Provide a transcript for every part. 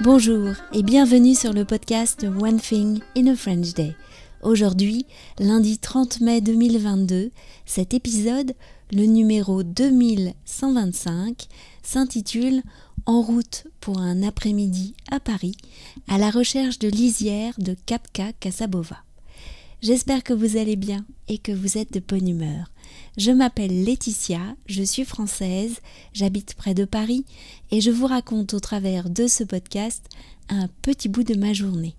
Bonjour et bienvenue sur le podcast One Thing in a French Day. Aujourd'hui, lundi 30 mai 2022, cet épisode, le numéro 2125, s'intitule En route pour un après-midi à Paris, à la recherche de lisière de Kapka Casabova. J'espère que vous allez bien et que vous êtes de bonne humeur. Je m'appelle Laetitia, je suis française, j'habite près de Paris et je vous raconte au travers de ce podcast un petit bout de ma journée.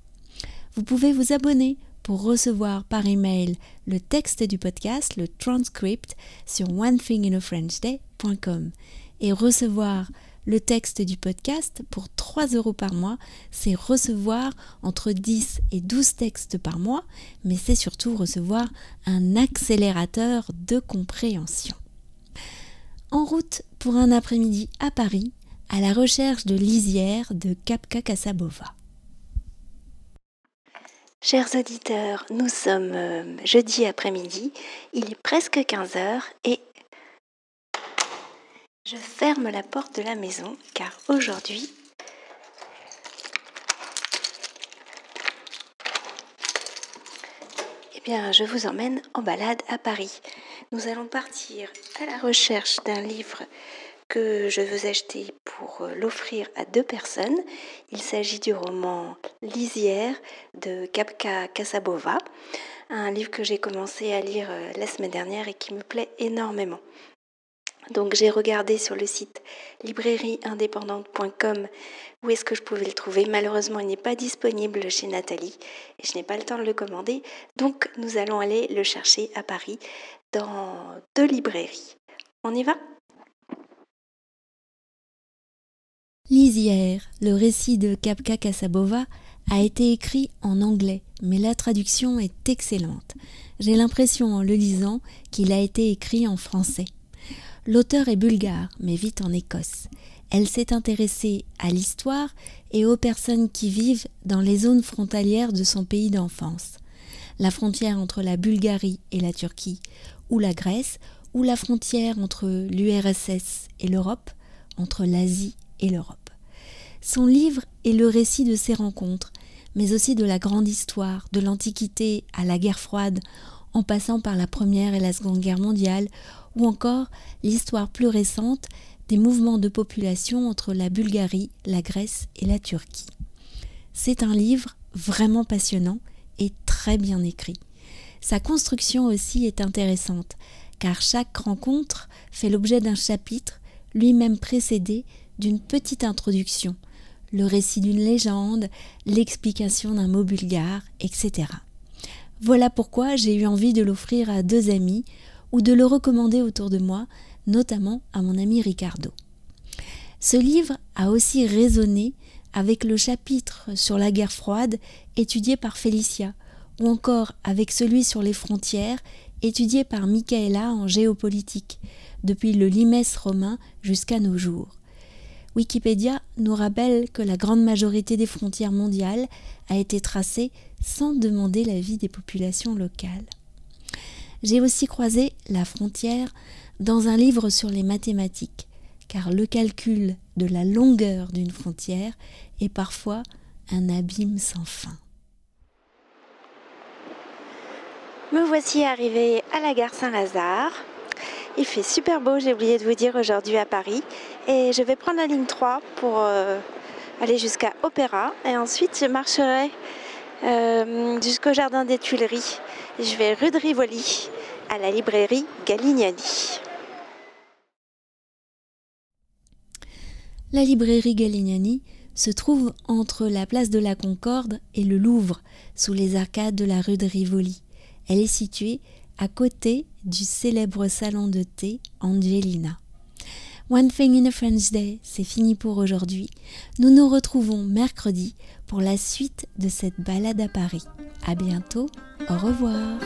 Vous pouvez vous abonner pour recevoir par email le texte du podcast, le transcript sur onethinginafrenchday.com et recevoir le texte du podcast pour 3 euros par mois, c'est recevoir entre 10 et 12 textes par mois, mais c'est surtout recevoir un accélérateur de compréhension. En route pour un après-midi à Paris, à la recherche de lisière de Kapka Casabova. Chers auditeurs, nous sommes euh, jeudi après-midi, il est presque 15h et je ferme la porte de la maison car aujourd'hui, eh bien, je vous emmène en balade à Paris. Nous allons partir à la recherche d'un livre que je veux acheter pour euh, l'offrir à deux personnes. Il s'agit du roman Lisière de Kapka Casabova, un livre que j'ai commencé à lire euh, la semaine dernière et qui me plaît énormément. Donc j'ai regardé sur le site librairieindépendante.com où est-ce que je pouvais le trouver. Malheureusement, il n'est pas disponible chez Nathalie et je n'ai pas le temps de le commander. Donc nous allons aller le chercher à Paris dans deux librairies. On y va? Lisière, le récit de Kapka Casabova, a été écrit en anglais, mais la traduction est excellente. J'ai l'impression en le lisant qu'il a été écrit en français. L'auteur est bulgare, mais vit en Écosse. Elle s'est intéressée à l'histoire et aux personnes qui vivent dans les zones frontalières de son pays d'enfance. La frontière entre la Bulgarie et la Turquie, ou la Grèce, ou la frontière entre l'URSS et l'Europe, entre l'Asie et l'Europe. Son livre est le récit de ces rencontres, mais aussi de la grande histoire, de l'Antiquité à la guerre froide, en passant par la Première et la Seconde Guerre mondiale, ou encore l'histoire plus récente des mouvements de population entre la Bulgarie, la Grèce et la Turquie. C'est un livre vraiment passionnant et très bien écrit. Sa construction aussi est intéressante, car chaque rencontre fait l'objet d'un chapitre, lui-même précédé d'une petite introduction, le récit d'une légende, l'explication d'un mot bulgare, etc. Voilà pourquoi j'ai eu envie de l'offrir à deux amis ou de le recommander autour de moi, notamment à mon ami Ricardo. Ce livre a aussi résonné avec le chapitre sur la guerre froide étudié par Félicia, ou encore avec celui sur les frontières étudié par Michaela en géopolitique, depuis le limès romain jusqu'à nos jours. Wikipédia nous rappelle que la grande majorité des frontières mondiales a été tracée sans demander l'avis des populations locales. J'ai aussi croisé la frontière dans un livre sur les mathématiques, car le calcul de la longueur d'une frontière est parfois un abîme sans fin. Me voici arrivé à la gare Saint-Lazare. Il fait super beau, j'ai oublié de vous dire aujourd'hui à Paris. Et je vais prendre la ligne 3 pour euh, aller jusqu'à Opéra. Et ensuite, je marcherai euh, jusqu'au jardin des Tuileries. Je vais rue de Rivoli à la librairie Galignani. La librairie Galignani se trouve entre la place de la Concorde et le Louvre, sous les arcades de la rue de Rivoli. Elle est située à côté du célèbre salon de thé Angelina. One Thing in a French Day, c'est fini pour aujourd'hui. Nous nous retrouvons mercredi pour la suite de cette balade à Paris. À bientôt, au revoir.